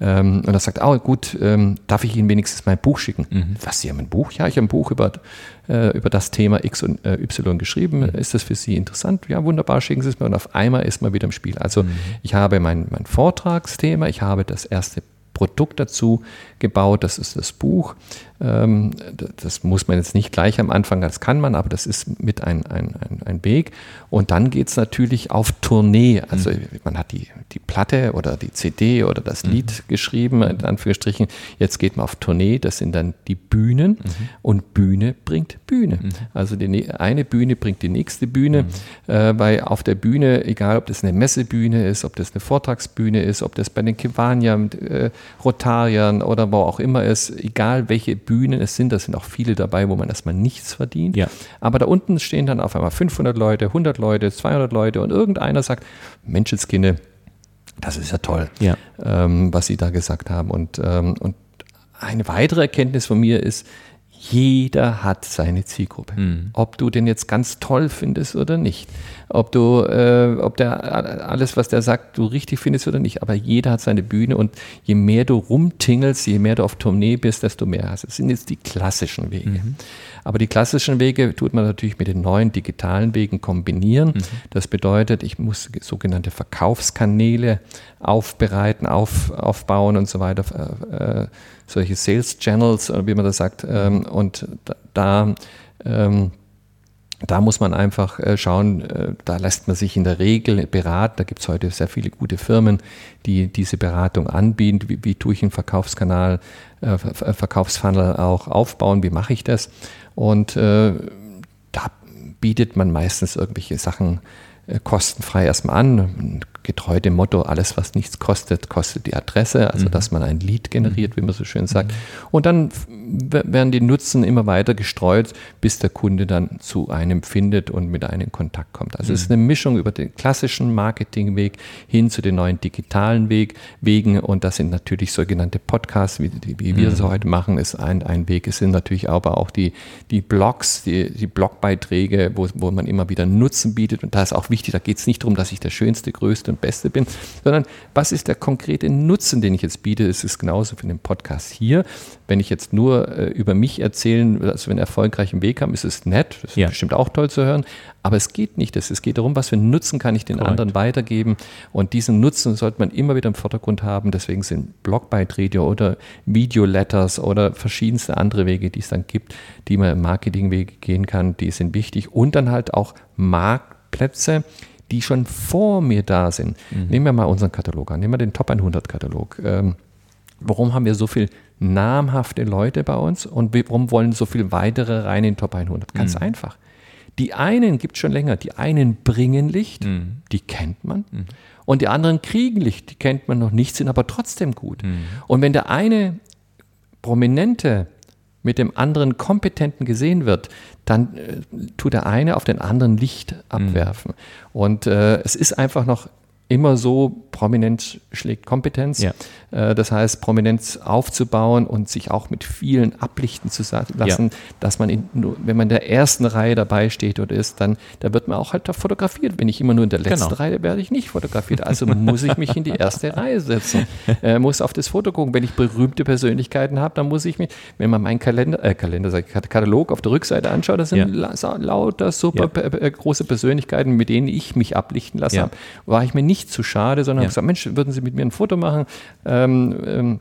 Ähm, und er sagt, oh gut, ähm, darf ich Ihnen wenigstens mein Buch schicken? Mhm. Was, Sie haben ein Buch? Ja, ich habe ein Buch über, äh, über das Thema X und äh, Y geschrieben. Mhm. Ist das für Sie interessant? Ja, wunderbar, schicken Sie es mir. Und auf einmal ist man wieder im Spiel. Also mhm. ich habe mein, mein Vortragsthema, ich habe das erste Produkt dazu gebaut, das ist das Buch. Ähm, das muss man jetzt nicht gleich am Anfang, das kann man, aber das ist mit ein, ein, ein, ein Weg. Und dann geht es natürlich auf Tournee. Also mhm. man hat die, die Platte oder die CD oder das mhm. Lied geschrieben, in Anführungsstrichen. Jetzt geht man auf Tournee, das sind dann die Bühnen mhm. und Bühne bringt Bühne. Mhm. Also die eine Bühne bringt die nächste Bühne, mhm. äh, weil auf der Bühne, egal ob das eine Messebühne ist, ob das eine Vortragsbühne ist, ob das bei den Kivania, äh, Rotariern oder wo auch immer ist, egal welche Bühnen es sind, da sind auch viele dabei, wo man erstmal nichts verdient. Ja. Aber da unten stehen dann auf einmal 500 Leute, 100 Leute, 200 Leute und irgendeiner sagt, Menschenskinder, das ist ja toll, ja. Ähm, was Sie da gesagt haben. Und, ähm, und eine weitere Erkenntnis von mir ist, jeder hat seine Zielgruppe. Mhm. Ob du den jetzt ganz toll findest oder nicht. Ob du, äh, ob der alles, was der sagt, du richtig findest oder nicht. Aber jeder hat seine Bühne und je mehr du rumtingelst, je mehr du auf Tournee bist, desto mehr hast. Das sind jetzt die klassischen Wege. Mhm. Aber die klassischen Wege tut man natürlich mit den neuen digitalen Wegen kombinieren. Mhm. Das bedeutet, ich muss sogenannte Verkaufskanäle aufbereiten, auf, aufbauen und so weiter. Äh, solche Sales Channels, wie man das sagt. Ähm, und da, ähm, da muss man einfach äh, schauen, äh, da lässt man sich in der Regel beraten. Da gibt es heute sehr viele gute Firmen, die diese Beratung anbieten. Wie, wie tue ich einen Verkaufskanal, äh, Verkaufsfunnel auch aufbauen? Wie mache ich das? Und äh, da bietet man meistens irgendwelche Sachen äh, kostenfrei erstmal an getreu dem Motto, alles was nichts kostet, kostet die Adresse, also mhm. dass man ein Lied generiert, wie man so schön sagt. Mhm. Und dann werden die Nutzen immer weiter gestreut, bis der Kunde dann zu einem findet und mit einem in Kontakt kommt. Also mhm. es ist eine Mischung über den klassischen Marketingweg hin zu den neuen digitalen Weg, Wegen und das sind natürlich sogenannte Podcasts, wie, wie wir es mhm. heute machen, ist ein, ein Weg. Es sind natürlich aber auch die, die Blogs, die, die Blogbeiträge, wo, wo man immer wieder Nutzen bietet und da ist auch wichtig, da geht es nicht darum, dass ich der schönste, größte und Beste bin, sondern was ist der konkrete Nutzen, den ich jetzt biete? Es ist genauso für den Podcast hier. Wenn ich jetzt nur äh, über mich erzählen, also wenn erfolgreichen Weg haben, ist es nett, das ist ja. bestimmt auch toll zu hören, aber es geht nicht. Es geht darum, was für einen Nutzen kann ich den Correct. anderen weitergeben und diesen Nutzen sollte man immer wieder im Vordergrund haben. Deswegen sind Blogbeiträge oder Videoletters oder verschiedenste andere Wege, die es dann gibt, die man im Marketingwege gehen kann, die sind wichtig und dann halt auch Marktplätze, die schon vor mir da sind. Mhm. Nehmen wir mal unseren Katalog an, nehmen wir den Top 100 Katalog. Ähm, warum haben wir so viele namhafte Leute bei uns und warum wollen so viele weitere rein in den Top 100? Ganz mhm. einfach. Die einen gibt es schon länger, die einen bringen Licht, mhm. die kennt man. Mhm. Und die anderen kriegen Licht, die kennt man noch nicht, sind aber trotzdem gut. Mhm. Und wenn der eine prominente mit dem anderen Kompetenten gesehen wird, dann äh, tut der eine auf den anderen Licht abwerfen. Mhm. Und äh, es ist einfach noch immer so, Prominenz schlägt Kompetenz. Ja. Äh, das heißt, Prominenz aufzubauen und sich auch mit vielen ablichten zu lassen, ja. dass man, in, wenn man in der ersten Reihe dabei steht oder ist, dann da wird man auch halt da fotografiert. Wenn ich immer nur in der letzten genau. Reihe werde ich nicht fotografiert. Also muss ich mich in die erste Reihe setzen, äh, muss auf das Foto gucken. Wenn ich berühmte Persönlichkeiten habe, dann muss ich mich, wenn man meinen Kalender, äh, Kalender, Katalog auf der Rückseite anschaut, das sind ja. lauter super ja. große Persönlichkeiten, mit denen ich mich ablichten lassen habe. War ich mir nicht zu schade, sondern ja. gesagt, Mensch, würden Sie mit mir ein Foto machen? Ähm, ähm,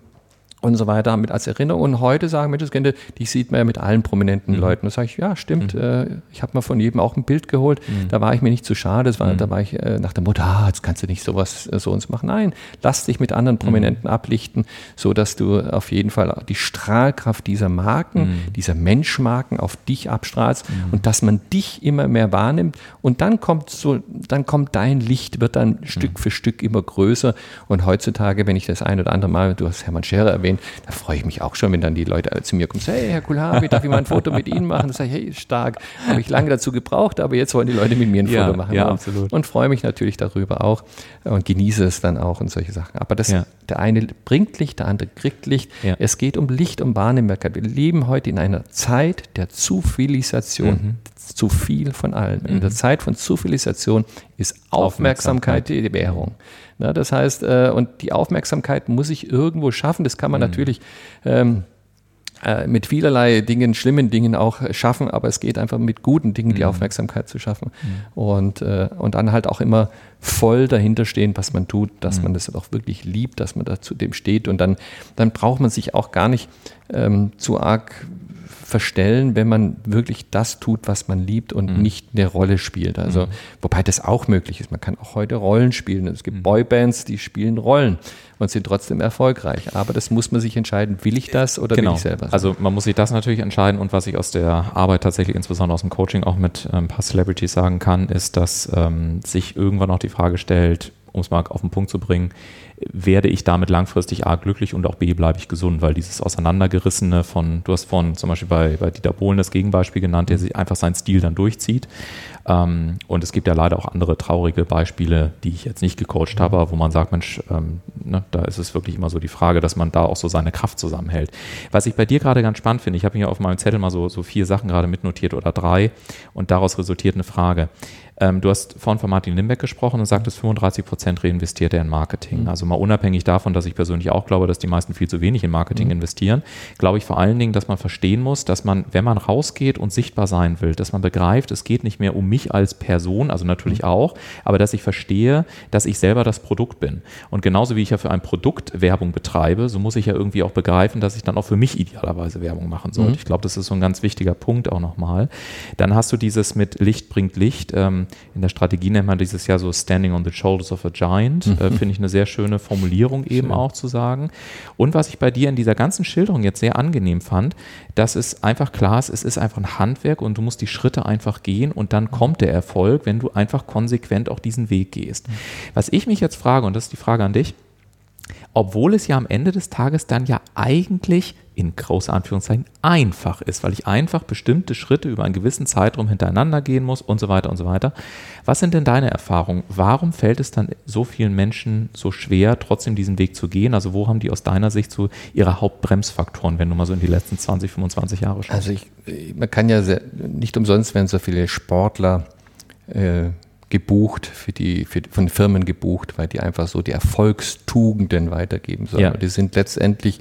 und so weiter mit als Erinnerung. Und heute sagen Menschenskinder, die sieht man ja mit allen prominenten mhm. Leuten. Da sage ich, ja, stimmt. Mhm. Äh, ich habe mal von jedem auch ein Bild geholt. Mhm. Da war ich mir nicht zu schade. Das war, mhm. Da war ich äh, nach der Mutter, ah, jetzt kannst du nicht sowas äh, so uns machen. Nein, lass dich mit anderen Prominenten mhm. ablichten, so dass du auf jeden Fall die Strahlkraft dieser Marken, mhm. dieser Menschmarken auf dich abstrahlst und dass man dich immer mehr wahrnimmt. Und dann kommt so, dann kommt dein Licht, wird dann Stück für Stück immer größer. Und heutzutage, wenn ich das ein oder andere Mal, du hast Hermann Scherer erwähnt, sehen, da freue ich mich auch schon, wenn dann die Leute zu mir kommen, sagen, hey, Herr Kulhabi, darf ich mal ein Foto mit Ihnen machen? Da sage ich, hey, stark, habe ich lange dazu gebraucht, aber jetzt wollen die Leute mit mir ein ja, Foto machen. Ja, absolut. Und freue mich natürlich darüber auch und genieße es dann auch und solche Sachen. Aber das, ja. der eine bringt Licht, der andere kriegt Licht. Ja. Es geht um Licht, um Wahrnehmbarkeit. Wir leben heute in einer Zeit der Zufilisation. Mhm. Zu viel von allem. In der mhm. Zeit von Zufilisation ist Aufmerksamkeit, Aufmerksamkeit. die Währung. Na, das heißt, äh, und die Aufmerksamkeit muss ich irgendwo schaffen. Das kann man mhm. natürlich ähm, äh, mit vielerlei Dingen, schlimmen Dingen auch schaffen, aber es geht einfach mit guten Dingen die mhm. Aufmerksamkeit zu schaffen. Mhm. Und, äh, und dann halt auch immer voll dahinter stehen, was man tut, dass mhm. man das auch wirklich liebt, dass man da zu dem steht. Und dann, dann braucht man sich auch gar nicht ähm, zu arg verstellen, wenn man wirklich das tut, was man liebt und mhm. nicht eine Rolle spielt. Also, mhm. wobei das auch möglich ist. Man kann auch heute Rollen spielen. Es gibt mhm. Boybands, die spielen Rollen und sind trotzdem erfolgreich. Aber das muss man sich entscheiden, will ich das oder genau. will ich selber? Sein? Also man muss sich das natürlich entscheiden und was ich aus der Arbeit tatsächlich insbesondere aus dem Coaching auch mit ähm, ein paar Celebrities sagen kann, ist, dass ähm, sich irgendwann auch die Frage stellt, um es mal auf den Punkt zu bringen, werde ich damit langfristig A glücklich und auch B bleibe ich gesund, weil dieses Auseinandergerissene von, du hast vorhin zum Beispiel bei, bei Dieter Bohlen das Gegenbeispiel genannt, der sich einfach seinen Stil dann durchzieht. Ähm, und es gibt ja leider auch andere traurige Beispiele, die ich jetzt nicht gecoacht habe, wo man sagt, Mensch, ähm, ne, da ist es wirklich immer so die Frage, dass man da auch so seine Kraft zusammenhält. Was ich bei dir gerade ganz spannend finde, ich habe hier auf meinem Zettel mal so, so vier Sachen gerade mitnotiert oder drei und daraus resultiert eine Frage. Ähm, du hast vorhin von Martin Limbeck gesprochen und sagtest, 35 Prozent reinvestiert er in Marketing. Mhm. Also mal unabhängig davon, dass ich persönlich auch glaube, dass die meisten viel zu wenig in Marketing mhm. investieren, glaube ich vor allen Dingen, dass man verstehen muss, dass man, wenn man rausgeht und sichtbar sein will, dass man begreift, es geht nicht mehr um mich als Person, also natürlich mhm. auch, aber dass ich verstehe, dass ich selber das Produkt bin. Und genauso wie ich ja für ein Produkt Werbung betreibe, so muss ich ja irgendwie auch begreifen, dass ich dann auch für mich idealerweise Werbung machen sollte. Mhm. Ich glaube, das ist so ein ganz wichtiger Punkt auch nochmal. Dann hast du dieses mit Licht bringt Licht. Ähm, in der Strategie nennt man dieses Jahr so Standing on the Shoulders of a Giant. Mhm. Äh, Finde ich eine sehr schöne Formulierung eben Schön. auch zu sagen. Und was ich bei dir in dieser ganzen Schilderung jetzt sehr angenehm fand, dass es einfach klar ist, es ist einfach ein Handwerk und du musst die Schritte einfach gehen und dann kommt der Erfolg, wenn du einfach konsequent auch diesen Weg gehst. Was ich mich jetzt frage, und das ist die Frage an dich, obwohl es ja am Ende des Tages dann ja eigentlich in großer Anführungszeichen einfach ist, weil ich einfach bestimmte Schritte über einen gewissen Zeitraum hintereinander gehen muss und so weiter und so weiter. Was sind denn deine Erfahrungen? Warum fällt es dann so vielen Menschen so schwer, trotzdem diesen Weg zu gehen? Also wo haben die aus deiner Sicht so ihre Hauptbremsfaktoren, wenn du mal so in die letzten 20, 25 Jahre schaust? Also ich, man kann ja sehr, nicht umsonst werden so viele Sportler äh, gebucht, für die, für, von Firmen gebucht, weil die einfach so die Erfolgstugenden weitergeben sollen. Ja. Die sind letztendlich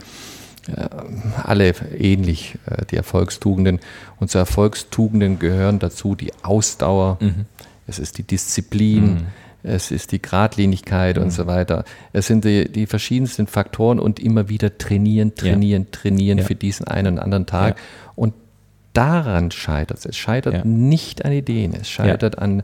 alle ähnlich, äh, die Erfolgstugenden. Und zu Erfolgstugenden gehören dazu die Ausdauer, mhm. es ist die Disziplin, mhm. es ist die Gradlinigkeit mhm. und so weiter. Es sind die, die, verschiedensten Faktoren und immer wieder trainieren, trainieren, ja. trainieren ja. für diesen einen und anderen Tag. Ja. Und daran scheitert es. Es scheitert nicht an Ideen, es scheitert an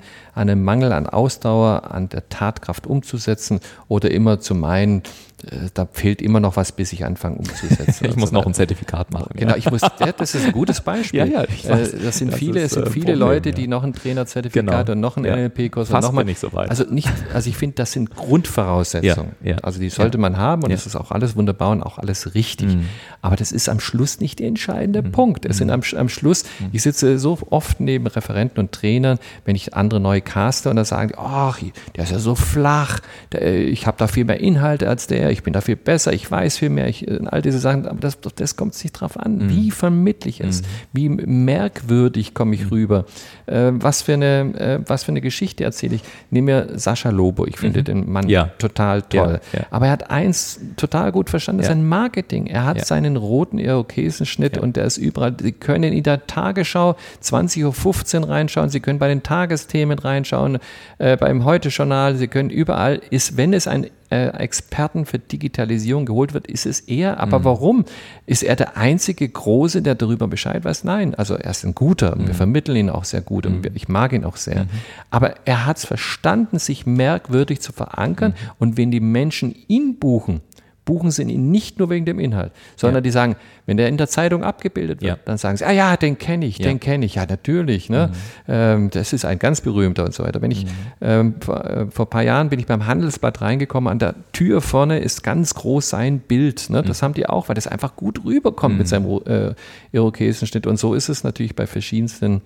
einem Mangel an Ausdauer, an der Tatkraft umzusetzen oder immer zu meinen, äh, da fehlt immer noch was, bis ich anfange umzusetzen. ich muss noch ein Zertifikat machen. Genau, ich muss, das ist ein gutes Beispiel. ja, ja, ich weiß. Äh, das sind das viele, es sind äh, viele Problem, Leute, die noch ein Trainerzertifikat genau. und noch einen ja. NLP-Kurs und noch mal. nicht so weit. Also nicht, also ich finde, das sind Grundvoraussetzungen. Ja, also die sollte man haben und das ist auch alles wunderbar und auch alles richtig. Mhm. Aber das ist am Schluss nicht der entscheidende mhm. Punkt. Es sind mhm. am, am Schluss. Mhm. Ich sitze so oft neben Referenten und Trainern, wenn ich andere neu caste und da sagen die, ach, der ist ja so flach, der, ich habe da viel mehr Inhalte als der, ich bin da viel besser, ich weiß viel mehr, ich, all diese Sachen, aber das, das kommt sich drauf an. Mhm. Wie vermittle ich es? Mhm. Wie merkwürdig komme ich mhm. rüber? Äh, was, für eine, äh, was für eine Geschichte erzähle ich? Nehmen wir Sascha Lobo, ich finde mhm. den Mann ja. total toll. Ja, ja. Aber er hat eins total gut verstanden, das ist ein Marketing. Er hat seinen roten Irokesenschnitt und der ist überall. Sie können in der Tagesschau 20.15 Uhr reinschauen, Sie können bei den Tagesthemen reinschauen, äh, beim Heute-Journal, Sie können überall, ist, wenn es ein äh, Experten für Digitalisierung geholt wird, ist es er. Aber mhm. warum? Ist er der einzige Große, der darüber Bescheid weiß? Nein. Also er ist ein guter. Mhm. Wir vermitteln ihn auch sehr gut und mhm. ich mag ihn auch sehr. Mhm. Aber er hat es verstanden, sich merkwürdig zu verankern. Mhm. Und wenn die Menschen ihn buchen, buchen sie ihn nicht nur wegen dem Inhalt, sondern ja. die sagen, wenn der in der Zeitung abgebildet wird, ja. dann sagen sie, ah ja, den kenne ich, ja. den kenne ich, ja natürlich, ne? Mhm. Ähm, das ist ein ganz berühmter und so weiter. Wenn ich mhm. ähm, vor, äh, vor ein paar Jahren bin ich beim Handelsblatt reingekommen, an der Tür vorne ist ganz groß sein Bild, ne? Das mhm. haben die auch, weil das einfach gut rüberkommt mit mhm. seinem äh, Irokesenschnitt und so ist es natürlich bei verschiedensten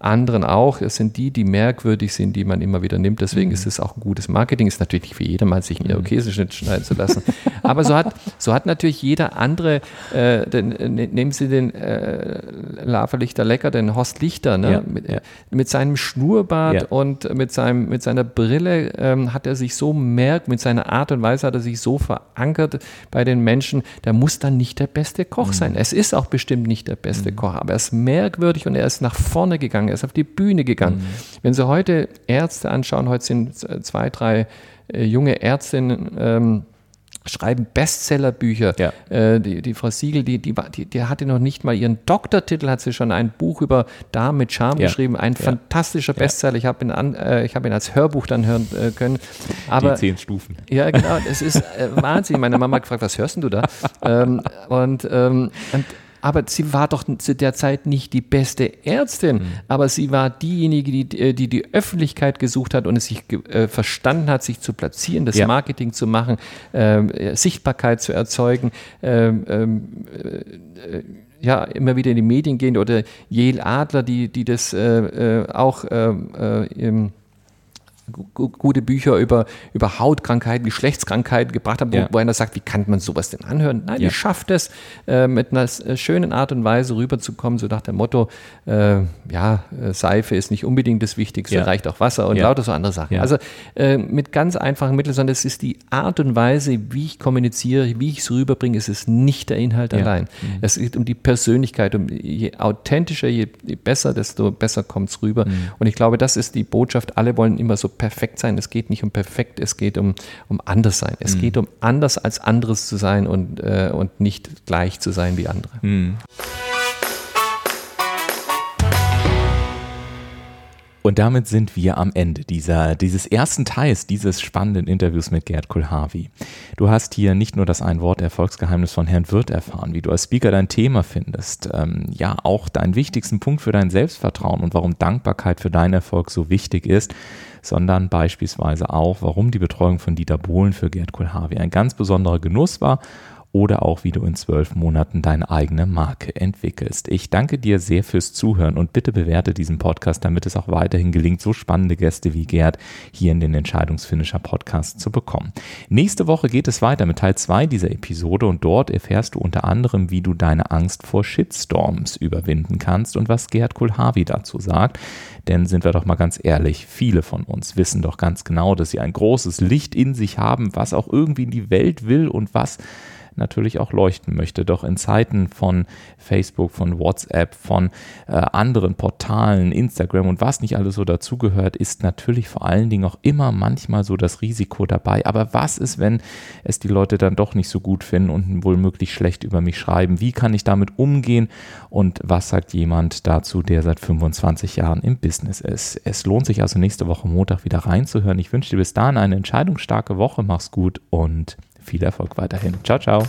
anderen auch. Es sind die, die merkwürdig sind, die man immer wieder nimmt. Deswegen mhm. ist es auch ein gutes Marketing. Ist natürlich nicht für jedermann, sich einen mhm. Irokesenschnitt schneiden zu lassen. Aber so hat, so hat natürlich jeder andere, äh, den, ne, nehmen Sie den äh, Laferlichter Lecker, den Horst Lichter, ne? Ja, mit, ja. mit, seinem Schnurrbart ja. und mit, seinem, mit seiner Brille ähm, hat er sich so merkt, mit seiner Art und Weise hat er sich so verankert bei den Menschen, der muss dann nicht der beste Koch mhm. sein. Es ist auch bestimmt nicht der beste mhm. Koch, aber er ist merkwürdig und er ist nach vorne gegangen gegangen, er ist auf die Bühne gegangen. Mhm. Wenn Sie heute Ärzte anschauen, heute sind zwei, drei äh, junge Ärztinnen, ähm, schreiben Bestsellerbücher. Ja. Äh, die, die Frau Siegel, die, die, die, hatte noch nicht mal ihren Doktortitel, hat sie schon ein Buch über Damen mit Charme ja. geschrieben. Ein ja. fantastischer Bestseller. Ich habe ihn, äh, hab ihn als Hörbuch dann hören äh, können. Aber, die zehn Stufen. Ja, genau. Es ist äh, Wahnsinn. Meine Mama hat gefragt, was hörst du da? ähm, und, ähm, und aber sie war doch zu der Zeit nicht die beste Ärztin, mhm. aber sie war diejenige, die, äh, die, die Öffentlichkeit gesucht hat und es sich äh, verstanden hat, sich zu platzieren, das ja. Marketing zu machen, ähm, äh, Sichtbarkeit zu erzeugen, ähm, ähm, äh, ja, immer wieder in die Medien gehen oder Yale Adler, die, die das äh, äh, auch im gute Bücher über, über Hautkrankheiten, Geschlechtskrankheiten gebracht haben, wo, ja. wo einer sagt, wie kann man sowas denn anhören? Nein, ja. die schafft es, äh, mit einer äh, schönen Art und Weise rüberzukommen, so nach dem Motto, äh, ja, äh, Seife ist nicht unbedingt das Wichtigste, ja. reicht auch Wasser und lauter so andere Sachen. Also äh, mit ganz einfachen Mitteln, sondern es ist die Art und Weise, wie ich kommuniziere, wie ich es rüberbringe, es ist nicht der Inhalt allein. Mhm. Es geht um die Persönlichkeit, um je authentischer, je, je besser, desto besser kommt es rüber. Mhm. Und ich glaube, das ist die Botschaft, alle wollen immer so perfekt sein. Es geht nicht um perfekt, es geht um, um anders sein. Es mhm. geht um anders als anderes zu sein und, äh, und nicht gleich zu sein wie andere. Mhm. Und damit sind wir am Ende dieser, dieses ersten Teils dieses spannenden Interviews mit Gerd Kulhavi. Du hast hier nicht nur das Ein-Wort-Erfolgsgeheimnis von Herrn Wirth erfahren, wie du als Speaker dein Thema findest, ähm, ja auch deinen wichtigsten Punkt für dein Selbstvertrauen und warum Dankbarkeit für deinen Erfolg so wichtig ist sondern beispielsweise auch, warum die Betreuung von Dieter Bohlen für Gerd Kohlhavi ein ganz besonderer Genuss war oder auch wie du in zwölf Monaten deine eigene Marke entwickelst. Ich danke dir sehr fürs Zuhören und bitte bewerte diesen Podcast, damit es auch weiterhin gelingt, so spannende Gäste wie Gerd hier in den Entscheidungsfinisher Podcast zu bekommen. Nächste Woche geht es weiter mit Teil 2 dieser Episode und dort erfährst du unter anderem, wie du deine Angst vor Shitstorms überwinden kannst und was Gerd Kulhavi dazu sagt. Denn sind wir doch mal ganz ehrlich, viele von uns wissen doch ganz genau, dass sie ein großes Licht in sich haben, was auch irgendwie in die Welt will und was natürlich auch leuchten möchte. Doch in Zeiten von Facebook, von WhatsApp, von äh, anderen Portalen, Instagram und was nicht alles so dazugehört, ist natürlich vor allen Dingen auch immer manchmal so das Risiko dabei. Aber was ist, wenn es die Leute dann doch nicht so gut finden und wohl schlecht über mich schreiben? Wie kann ich damit umgehen? Und was sagt jemand dazu, der seit 25 Jahren im Business ist? Es lohnt sich also nächste Woche Montag wieder reinzuhören. Ich wünsche dir bis dahin eine entscheidungsstarke Woche. Mach's gut und viel Erfolg weiterhin. Ciao, ciao.